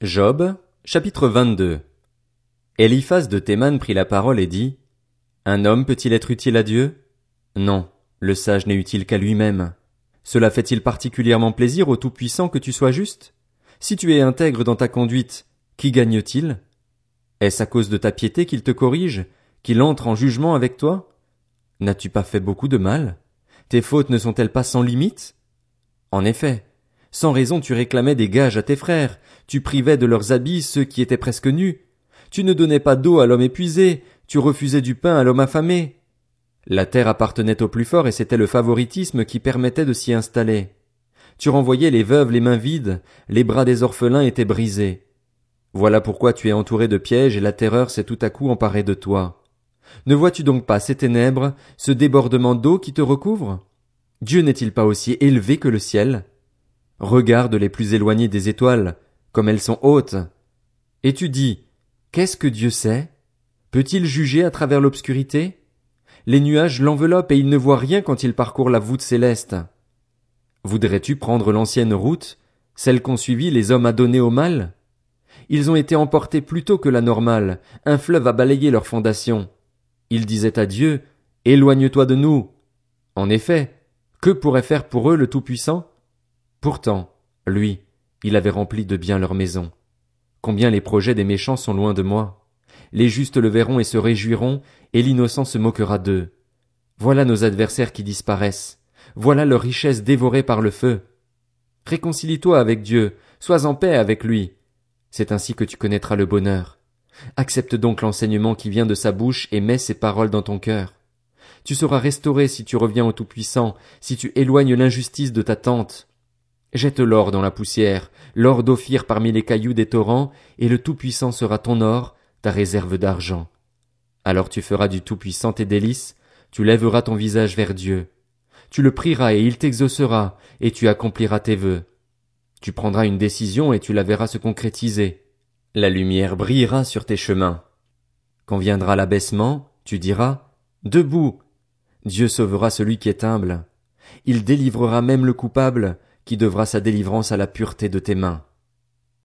Job, chapitre 22 Eliphaz de Théman prit la parole et dit, Un homme peut-il être utile à Dieu? Non, le sage n'est utile qu'à lui-même. Cela fait-il particulièrement plaisir au Tout-Puissant que tu sois juste? Si tu es intègre dans ta conduite, qui gagne-t-il? Est-ce à cause de ta piété qu'il te corrige, qu'il entre en jugement avec toi? N'as-tu pas fait beaucoup de mal? Tes fautes ne sont-elles pas sans limite? En effet, sans raison tu réclamais des gages à tes frères, tu privais de leurs habits ceux qui étaient presque nus. Tu ne donnais pas d'eau à l'homme épuisé, tu refusais du pain à l'homme affamé. La terre appartenait au plus fort et c'était le favoritisme qui permettait de s'y installer. Tu renvoyais les veuves les mains vides, les bras des orphelins étaient brisés. Voilà pourquoi tu es entouré de pièges et la terreur s'est tout à coup emparée de toi. Ne vois-tu donc pas ces ténèbres, ce débordement d'eau qui te recouvre? Dieu n'est-il pas aussi élevé que le ciel? Regarde les plus éloignées des étoiles, comme elles sont hautes. Et tu dis, qu'est-ce que Dieu sait? Peut-il juger à travers l'obscurité? Les nuages l'enveloppent et il ne voit rien quand il parcourt la voûte céleste. Voudrais-tu prendre l'ancienne route, celle qu'ont suivie les hommes adonnés au mal? Ils ont été emportés plus tôt que la normale, un fleuve a balayé leurs fondations. Ils disaient à Dieu, Éloigne-toi de nous. En effet, que pourrait faire pour eux le Tout-Puissant? Pourtant, lui, il avait rempli de bien leur maison. Combien les projets des méchants sont loin de moi. Les justes le verront et se réjouiront, et l'innocent se moquera d'eux. Voilà nos adversaires qui disparaissent. Voilà leur richesse dévorée par le feu. Réconcilie-toi avec Dieu, sois en paix avec lui. C'est ainsi que tu connaîtras le bonheur. Accepte donc l'enseignement qui vient de sa bouche et mets ses paroles dans ton cœur. Tu seras restauré si tu reviens au Tout-Puissant, si tu éloignes l'injustice de ta tente. Jette l'or dans la poussière, l'or d'Ophir parmi les cailloux des torrents, et le Tout-Puissant sera ton or, ta réserve d'argent. Alors tu feras du Tout-Puissant tes délices, tu lèveras ton visage vers Dieu. Tu le prieras et il t'exaucera, et tu accompliras tes vœux. Tu prendras une décision et tu la verras se concrétiser. La lumière brillera sur tes chemins. Quand viendra l'abaissement, tu diras, Debout. Dieu sauvera celui qui est humble. Il délivrera même le coupable, qui devra sa délivrance à la pureté de tes mains.